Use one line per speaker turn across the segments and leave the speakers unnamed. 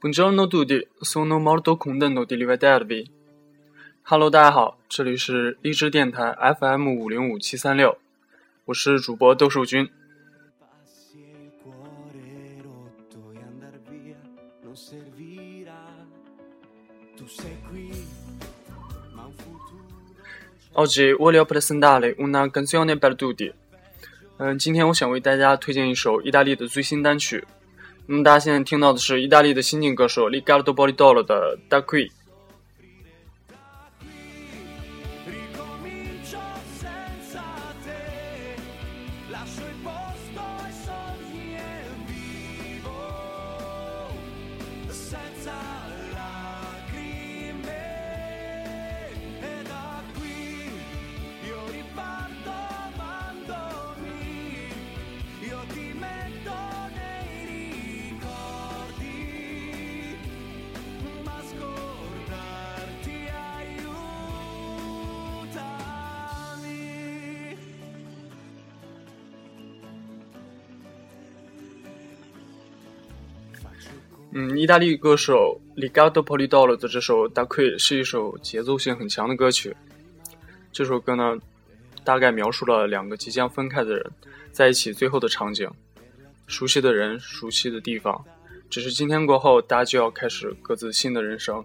Buongiorno tutti, sono molto contento di rivedervi. Hello，大家好，这里是荔枝电台 FM 五零五七三六，我是主播窦树军。Oggi voglio presentare una canzone per tutti。嗯，今天我想为大家推荐一首意大利的最新单曲。那么大家现在听到的是意大利的新晋歌手 Ligardo Bolidoro 的《Da Qui》。嗯，意大利歌手 Ligardo Polidoro 的这首《Da Qui》是一首节奏性很强的歌曲。这首歌呢，大概描述了两个即将分开的人在一起最后的场景。熟悉的人，熟悉的地方，只是今天过后，大家就要开始各自新的人生。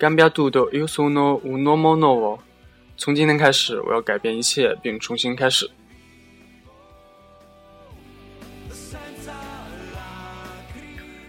cambia tutto, io sono un uomo nuovo。从今天开始，我要改变一切，并重新开始。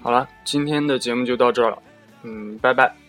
好了，今天的节目就到这儿了，嗯，拜拜。